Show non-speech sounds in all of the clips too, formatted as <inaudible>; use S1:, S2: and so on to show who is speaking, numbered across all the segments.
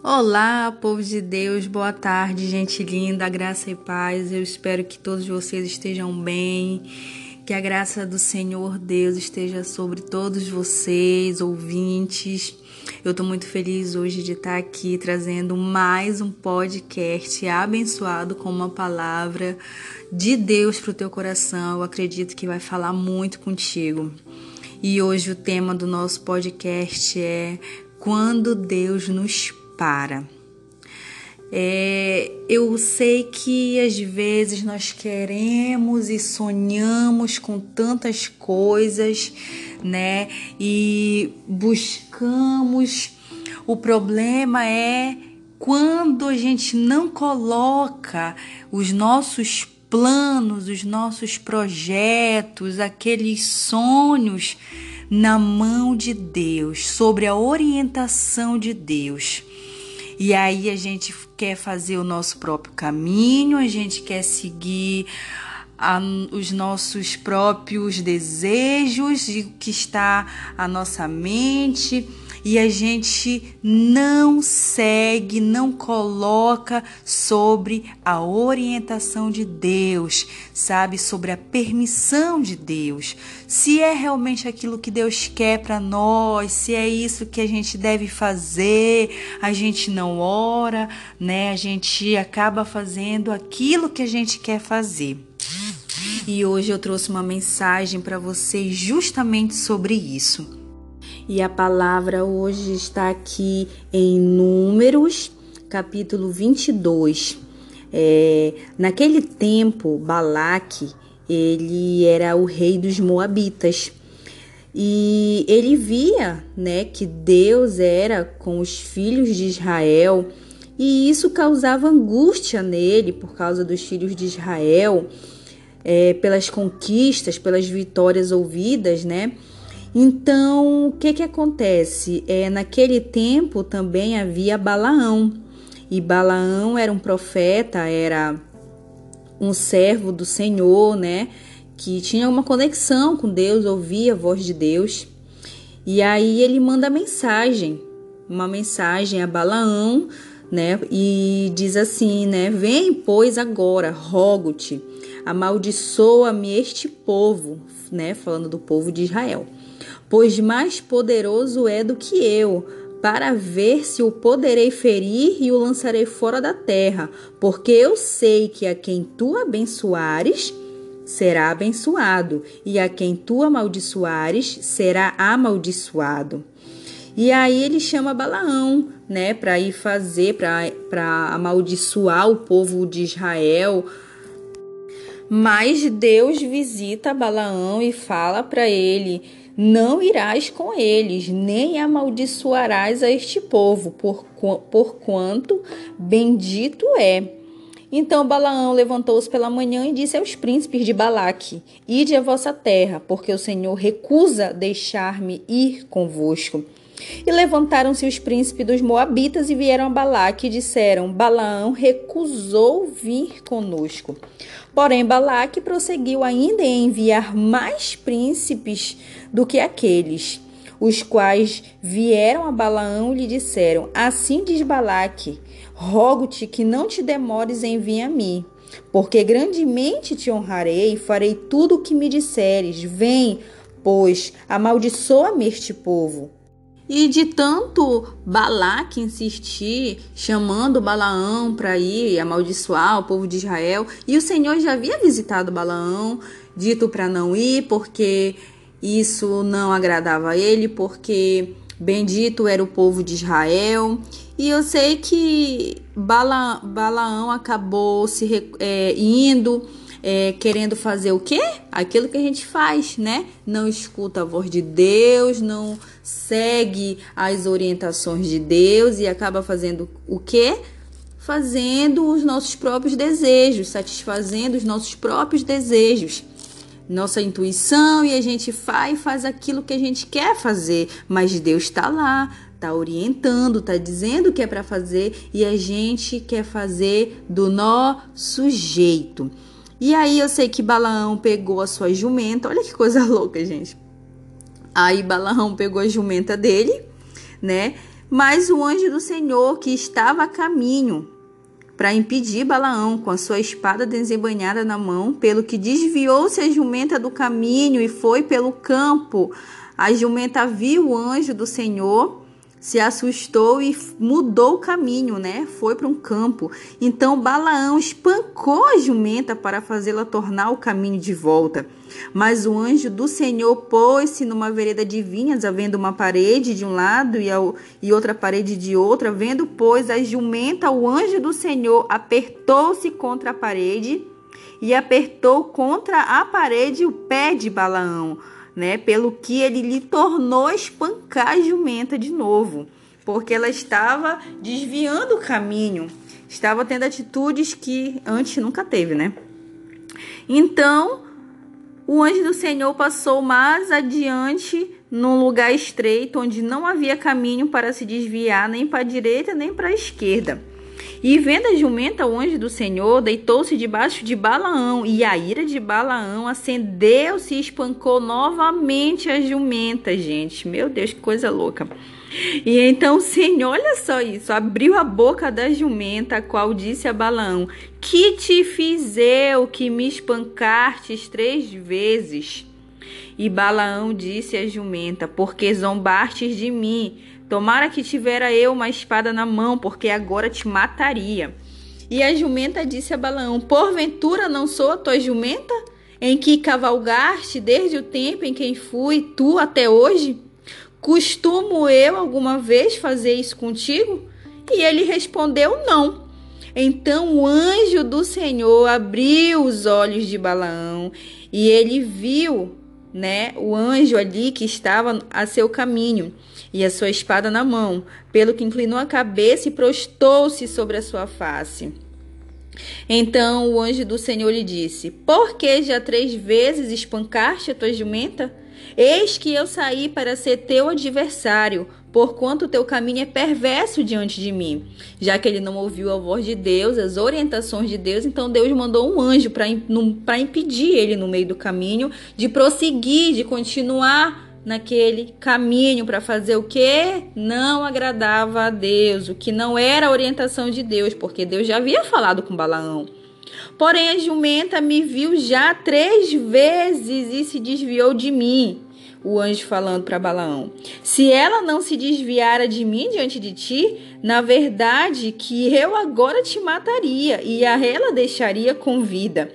S1: Olá, povo de Deus, boa tarde, gente linda, graça e paz. Eu espero que todos vocês estejam bem, que a graça do Senhor Deus esteja sobre todos vocês, ouvintes. Eu estou muito feliz hoje de estar aqui trazendo mais um podcast abençoado com uma palavra de Deus para o teu coração. Eu acredito que vai falar muito contigo. E hoje o tema do nosso podcast é Quando Deus nos para. É, eu sei que às vezes nós queremos e sonhamos com tantas coisas, né? E buscamos. O problema é quando a gente não coloca os nossos planos, os nossos projetos, aqueles sonhos na mão de Deus, sobre a orientação de Deus. E aí a gente quer fazer o nosso próprio caminho, a gente quer seguir a, os nossos próprios desejos, de que está a nossa mente e a gente não segue, não coloca sobre a orientação de Deus, sabe? Sobre a permissão de Deus. Se é realmente aquilo que Deus quer para nós, se é isso que a gente deve fazer, a gente não ora, né? A gente acaba fazendo aquilo que a gente quer fazer. E hoje eu trouxe uma mensagem para vocês justamente sobre isso. E a palavra hoje está aqui em Números, capítulo 22. É, naquele tempo, Balaque, ele era o rei dos Moabitas. E ele via, né, que Deus era com os filhos de Israel, e isso causava angústia nele por causa dos filhos de Israel, é, pelas conquistas, pelas vitórias ouvidas, né? Então, o que que acontece? É, naquele tempo também havia Balaão. E Balaão era um profeta, era um servo do Senhor, né? Que tinha uma conexão com Deus, ouvia a voz de Deus. E aí ele manda mensagem, uma mensagem a Balaão, né? E diz assim, né? Vem, pois, agora, rogo-te, amaldiçoa-me este povo, né? Falando do povo de Israel pois mais poderoso é do que eu, para ver se o poderei ferir e o lançarei fora da terra, porque eu sei que a quem tu abençoares será abençoado, e a quem tu amaldiçoares será amaldiçoado. E aí ele chama Balaão, né, para ir fazer, para amaldiçoar o povo de Israel. Mas Deus visita Balaão e fala para ele: não irás com eles, nem amaldiçoarás a este povo, por, por quanto bendito é. Então Balaão levantou-se pela manhã e disse aos príncipes de Balaque: Ide à vossa terra, porque o Senhor recusa deixar-me ir convosco. E levantaram-se os príncipes dos Moabitas e vieram a Balaque e disseram: Balaão recusou vir conosco. Porém, Balaque prosseguiu ainda em enviar mais príncipes do que aqueles, os quais vieram a Balaão e lhe disseram: Assim diz Balaque: Rogo-te que não te demores em vir a mim, porque grandemente te honrarei e farei tudo o que me disseres. Vem, pois, amaldiçoa-me este povo. E de tanto Balaque insistir, chamando Balaão para ir amaldiçoar o povo de Israel, e o Senhor já havia visitado Balaão, dito para não ir, porque isso não agradava a ele, porque bendito era o povo de Israel. E eu sei que Bala, Balaão acabou se é, indo é, querendo fazer o quê? Aquilo que a gente faz, né? Não escuta a voz de Deus, não segue as orientações de Deus e acaba fazendo o quê? Fazendo os nossos próprios desejos, satisfazendo os nossos próprios desejos nossa intuição e a gente faz faz aquilo que a gente quer fazer, mas Deus está lá, está orientando, está dizendo o que é para fazer e a gente quer fazer do nosso jeito. E aí eu sei que Balaão pegou a sua jumenta, olha que coisa <laughs> louca, gente. Aí Balaão pegou a jumenta dele, né? Mas o anjo do Senhor, que estava a caminho para impedir Balaão, com a sua espada desembanhada na mão, pelo que desviou-se a jumenta do caminho e foi pelo campo. A jumenta viu o anjo do Senhor se assustou e mudou o caminho, né? Foi para um campo. Então Balaão espancou a jumenta para fazê-la tornar o caminho de volta. Mas o anjo do Senhor pôs-se numa vereda de vinhas, havendo uma parede de um lado e, ao, e outra parede de outra. Vendo, pois, a jumenta, o anjo do Senhor apertou-se contra a parede e apertou contra a parede o pé de Balaão né? Pelo que ele lhe tornou espancar a jumenta de novo, porque ela estava desviando o caminho, estava tendo atitudes que antes nunca teve, né? Então, o anjo do Senhor passou mais adiante num lugar estreito onde não havia caminho para se desviar nem para a direita nem para a esquerda. E vendo a jumenta, o anjo do Senhor deitou-se debaixo de Balaão, e a ira de Balaão acendeu-se e espancou novamente a jumenta, gente. Meu Deus, que coisa louca. E então o Senhor, olha só isso, abriu a boca da jumenta, a qual disse a Balaão: Que te fiz eu que me espancastes três vezes? E Balaão disse à jumenta: Porque zombastes de mim Tomara que tivera eu uma espada na mão, porque agora te mataria. E a jumenta disse a Balaão: Porventura não sou a tua jumenta, em que cavalgaste desde o tempo em que fui tu até hoje? Costumo eu alguma vez fazer isso contigo? E ele respondeu: Não. Então o anjo do Senhor abriu os olhos de Balaão e ele viu, né, o anjo ali que estava a seu caminho e a sua espada na mão, pelo que inclinou a cabeça e prostou-se sobre a sua face. Então o anjo do Senhor lhe disse: Por que já três vezes espancaste a tua jumenta? Eis que eu saí para ser teu adversário, porquanto o teu caminho é perverso diante de mim. Já que ele não ouviu a voz de Deus, as orientações de Deus, então Deus mandou um anjo para impedir ele no meio do caminho de prosseguir, de continuar naquele caminho para fazer o que não agradava a Deus, o que não era a orientação de Deus, porque Deus já havia falado com Balaão. Porém, a jumenta me viu já três vezes e se desviou de mim. O anjo falando para Balaão: Se ela não se desviara de mim diante de ti, na verdade que eu agora te mataria e a ela deixaria com vida.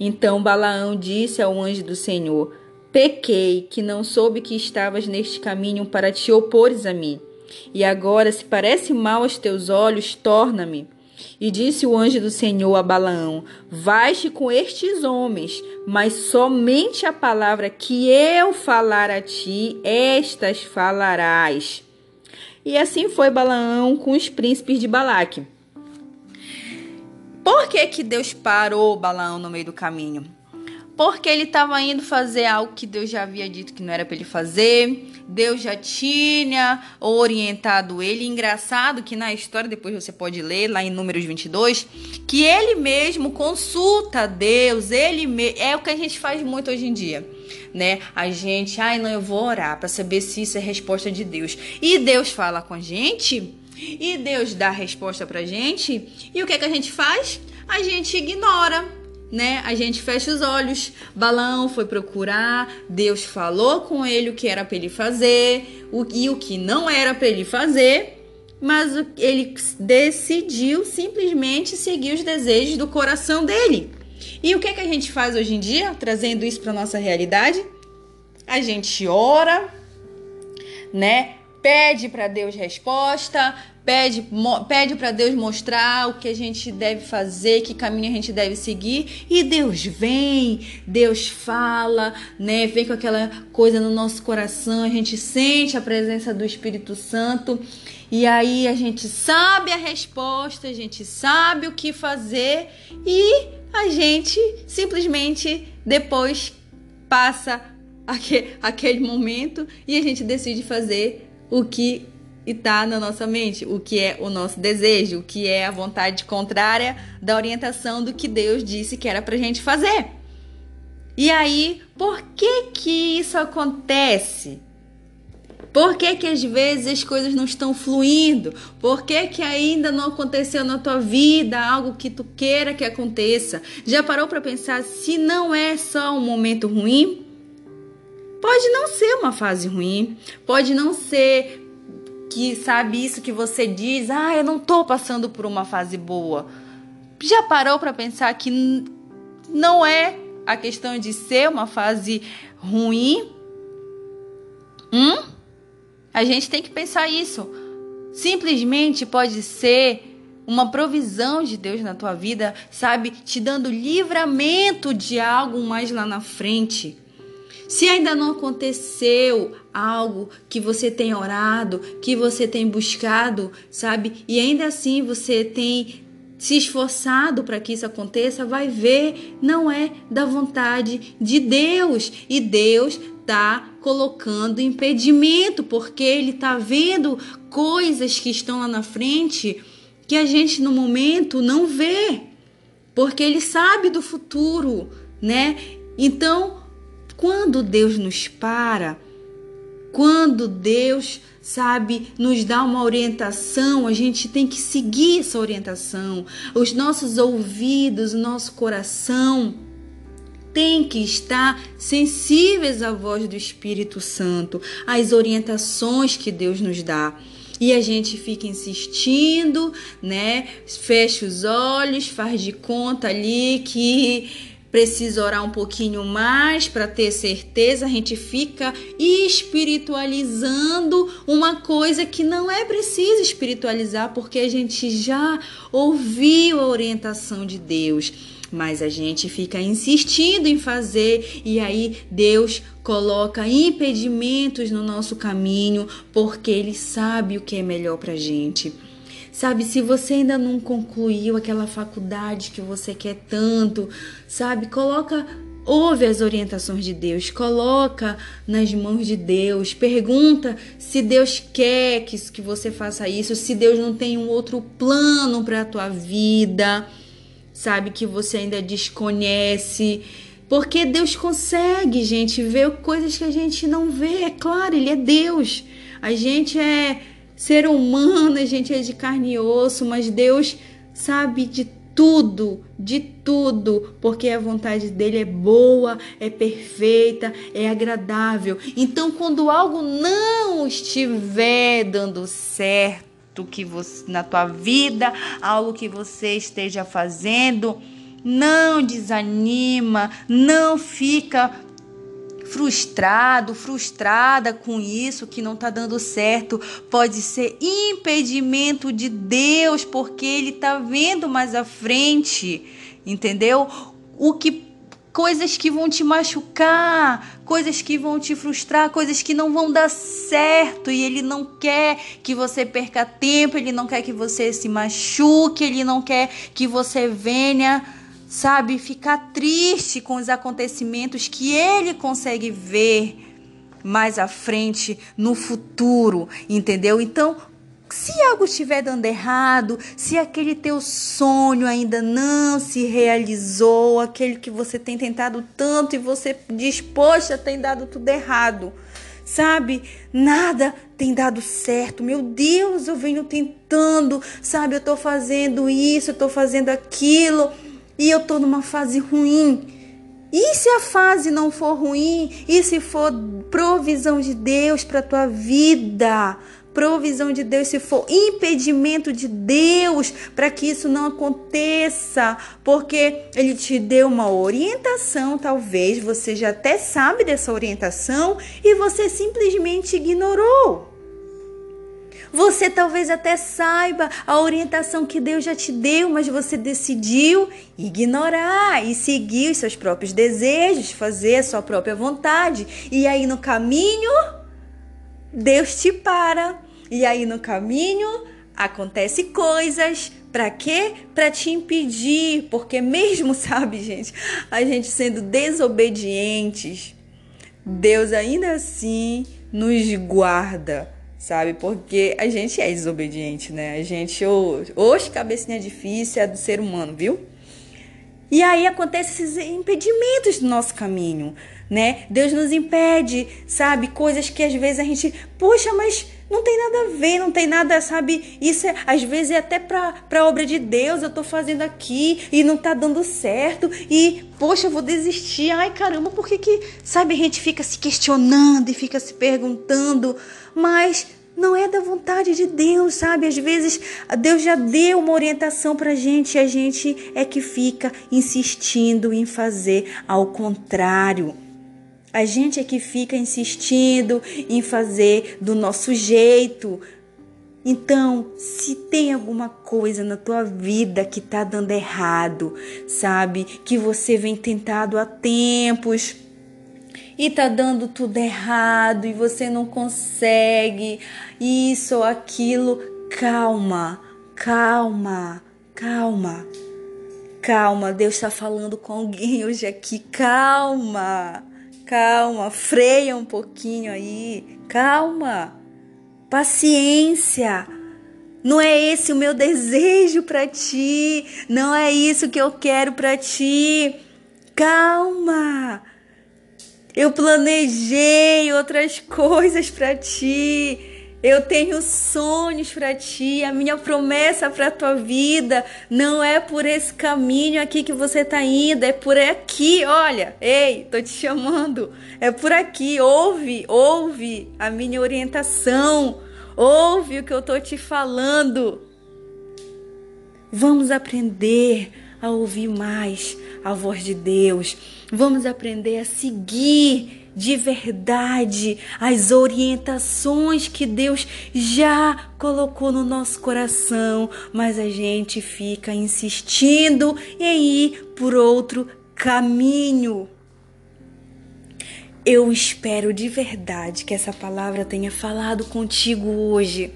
S1: Então Balaão disse ao anjo do Senhor: Pequei, que não soube que estavas neste caminho para te opores a mim. E agora, se parece mal aos teus olhos, torna-me. E disse o anjo do Senhor a Balaão: Vais-te com estes homens, mas somente a palavra que eu falar a ti, estas falarás. E assim foi Balaão com os príncipes de Balaque. Por que, que Deus parou Balaão no meio do caminho? Porque ele estava indo fazer algo que Deus já havia dito que não era para ele fazer. Deus já tinha orientado ele. Engraçado que na história, depois você pode ler lá em Números 22, que ele mesmo consulta Deus, ele me... é o que a gente faz muito hoje em dia. Né? A gente, ai, não, eu vou orar para saber se isso é resposta de Deus. E Deus fala com a gente, e Deus dá a resposta pra gente, e o que é que a gente faz? A gente ignora né? A gente fecha os olhos. Balão foi procurar, Deus falou com ele o que era para ele fazer, o e o que não era para ele fazer, mas ele decidiu simplesmente seguir os desejos do coração dele. E o que que a gente faz hoje em dia, trazendo isso para nossa realidade? A gente ora, né? Pede para Deus resposta, pede, pede para Deus mostrar o que a gente deve fazer, que caminho a gente deve seguir, e Deus vem, Deus fala, né? Vem com aquela coisa no nosso coração, a gente sente a presença do Espírito Santo. E aí a gente sabe a resposta, a gente sabe o que fazer e a gente simplesmente depois passa <laughs> aquele momento e a gente decide fazer o que e tá na nossa mente, o que é o nosso desejo, o que é a vontade contrária da orientação do que Deus disse que era pra gente fazer. E aí, por que que isso acontece? Por que, que às vezes as coisas não estão fluindo? Por que, que ainda não aconteceu na tua vida algo que tu queira que aconteça? Já parou para pensar se não é só um momento ruim? Pode não ser uma fase ruim, pode não ser que sabe isso que você diz, ah, eu não tô passando por uma fase boa. Já parou para pensar que não é a questão de ser uma fase ruim? Hum? A gente tem que pensar isso. Simplesmente pode ser uma provisão de Deus na tua vida, sabe? Te dando livramento de algo mais lá na frente. Se ainda não aconteceu algo que você tem orado, que você tem buscado, sabe? E ainda assim você tem se esforçado para que isso aconteça, vai ver, não é da vontade de Deus. E Deus está colocando impedimento, porque Ele está vendo coisas que estão lá na frente que a gente no momento não vê, porque Ele sabe do futuro, né? Então, quando Deus nos para, quando Deus, sabe, nos dá uma orientação, a gente tem que seguir essa orientação. Os nossos ouvidos, o nosso coração tem que estar sensíveis à voz do Espírito Santo, às orientações que Deus nos dá. E a gente fica insistindo, né? Fecha os olhos, faz de conta ali que precisa orar um pouquinho mais para ter certeza, a gente fica espiritualizando uma coisa que não é preciso espiritualizar, porque a gente já ouviu a orientação de Deus. Mas a gente fica insistindo em fazer e aí Deus coloca impedimentos no nosso caminho, porque Ele sabe o que é melhor para gente. Sabe, se você ainda não concluiu aquela faculdade que você quer tanto, sabe, coloca ouve as orientações de Deus, coloca nas mãos de Deus, pergunta se Deus quer que, que você faça isso, se Deus não tem um outro plano para a tua vida, sabe, que você ainda desconhece. Porque Deus consegue, gente, ver coisas que a gente não vê. É claro, Ele é Deus. A gente é ser humano, a gente é de carne e osso, mas Deus sabe de tudo, de tudo, porque a vontade dele é boa, é perfeita, é agradável. Então, quando algo não estiver dando certo que você, na tua vida, algo que você esteja fazendo, não desanima, não fica frustrado, frustrada com isso que não está dando certo, pode ser impedimento de Deus, porque Ele está vendo mais à frente, entendeu? O que coisas que vão te machucar, coisas que vão te frustrar, coisas que não vão dar certo e ele não quer que você perca tempo, ele não quer que você se machuque, ele não quer que você venha sabe, ficar triste com os acontecimentos que ele consegue ver mais à frente no futuro, entendeu? Então, se algo estiver dando errado, se aquele teu sonho ainda não se realizou, aquele que você tem tentado tanto e você diz, poxa, tem dado tudo errado, sabe? Nada tem dado certo. Meu Deus, eu venho tentando, sabe? Eu tô fazendo isso, eu tô fazendo aquilo e eu tô numa fase ruim. E se a fase não for ruim? E se for provisão de Deus para tua vida? Provisão de Deus, se for impedimento de Deus para que isso não aconteça, porque Ele te deu uma orientação, talvez você já até sabe dessa orientação e você simplesmente ignorou. Você talvez até saiba a orientação que Deus já te deu, mas você decidiu ignorar e seguir os seus próprios desejos, fazer a sua própria vontade. E aí no caminho, Deus te para. E aí no caminho, acontece coisas. Para quê? Para te impedir, porque mesmo, <laughs> sabe, gente, a gente sendo desobedientes, Deus ainda assim nos guarda sabe? Porque a gente é desobediente, né? A gente, hoje, cabecinha difícil é do ser humano, viu? E aí acontecem esses impedimentos do nosso caminho, né? Deus nos impede, sabe? Coisas que às vezes a gente, poxa, mas não tem nada a ver, não tem nada, sabe? Isso é, às vezes é até para pra obra de Deus, eu tô fazendo aqui e não tá dando certo e, poxa, eu vou desistir. Ai, caramba, por que que, sabe, a gente fica se questionando e fica se perguntando, mas não é da vontade de Deus, sabe? Às vezes Deus já deu uma orientação pra gente e a gente é que fica insistindo em fazer ao contrário. A gente é que fica insistindo em fazer do nosso jeito. Então, se tem alguma coisa na tua vida que tá dando errado, sabe? Que você vem tentado há tempos e tá dando tudo errado e você não consegue isso ou aquilo, calma, calma, calma. Calma, Deus está falando com alguém hoje aqui. Calma. Calma, freia um pouquinho aí. Calma. Paciência. Não é esse o meu desejo para ti. Não é isso que eu quero para ti. Calma. Eu planejei outras coisas para ti. Eu tenho sonhos para ti, a minha promessa para tua vida não é por esse caminho aqui que você tá indo, é por aqui, olha. Ei, tô te chamando. É por aqui, ouve, ouve a minha orientação. Ouve o que eu tô te falando. Vamos aprender a ouvir mais a voz de Deus. Vamos aprender a seguir de verdade as orientações que Deus já colocou no nosso coração, mas a gente fica insistindo em ir por outro caminho. Eu espero de verdade que essa palavra tenha falado contigo hoje.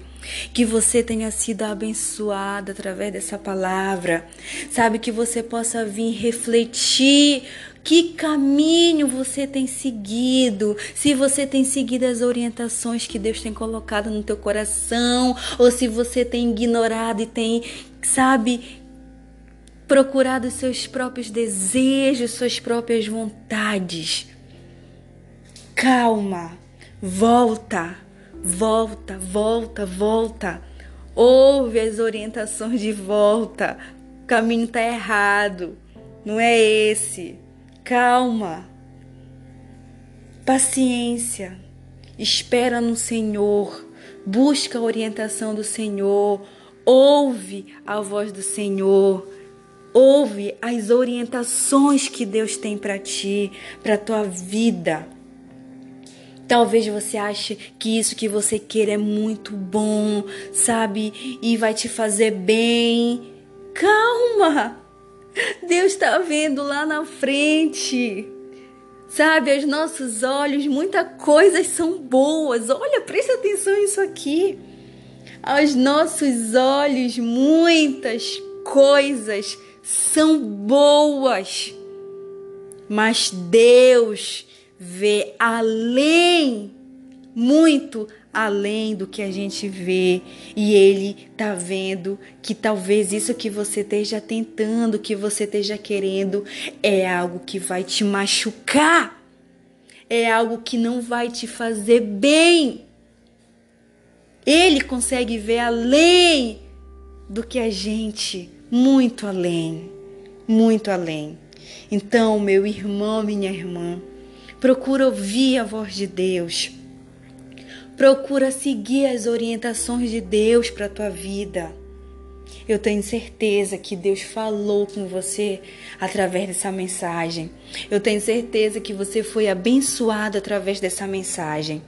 S1: Que você tenha sido abençoada através dessa palavra. Sabe, que você possa vir refletir que caminho você tem seguido? Se você tem seguido as orientações que Deus tem colocado no teu coração, ou se você tem ignorado e tem, sabe, procurado seus próprios desejos, suas próprias vontades. Calma, volta, volta, volta, volta. Ouve as orientações de volta. O caminho está errado. Não é esse calma, paciência, espera no Senhor, busca a orientação do Senhor, ouve a voz do Senhor. Ouve as orientações que Deus tem para ti, para tua vida. Talvez você ache que isso que você quer é muito bom, sabe? E vai te fazer bem. Calma! Deus está vendo lá na frente. Sabe, aos nossos olhos, muitas coisas são boas. Olha, preste atenção nisso aqui. Aos nossos olhos, muitas coisas são boas. Mas Deus vê além, muito além do que a gente vê e ele tá vendo que talvez isso que você esteja tentando, que você esteja querendo é algo que vai te machucar. É algo que não vai te fazer bem. Ele consegue ver além do que a gente, muito além, muito além. Então, meu irmão, minha irmã, procura ouvir a voz de Deus Procura seguir as orientações de Deus para a tua vida. Eu tenho certeza que Deus falou com você através dessa mensagem. Eu tenho certeza que você foi abençoado através dessa mensagem.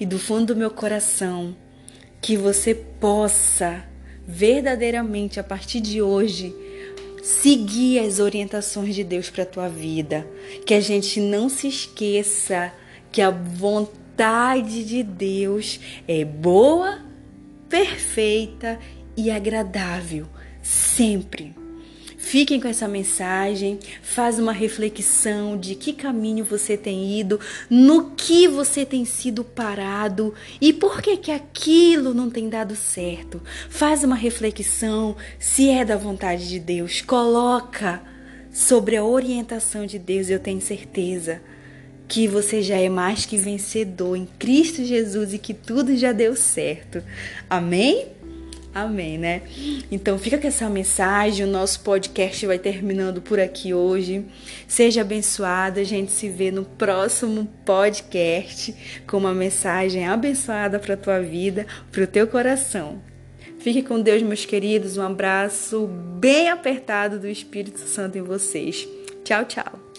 S1: E do fundo do meu coração, que você possa verdadeiramente a partir de hoje seguir as orientações de Deus para a tua vida. Que a gente não se esqueça que a vontade de Deus é boa, perfeita e agradável, sempre. Fiquem com essa mensagem, faz uma reflexão de que caminho você tem ido, no que você tem sido parado e por que que aquilo não tem dado certo. Faz uma reflexão, se é da vontade de Deus, coloca sobre a orientação de Deus, eu tenho certeza que você já é mais que vencedor em Cristo Jesus e que tudo já deu certo. Amém? Amém, né? Então fica com essa mensagem. O nosso podcast vai terminando por aqui hoje. Seja abençoada. A gente se vê no próximo podcast com uma mensagem abençoada para tua vida, para o teu coração. Fique com Deus, meus queridos. Um abraço bem apertado do Espírito Santo em vocês. Tchau, tchau.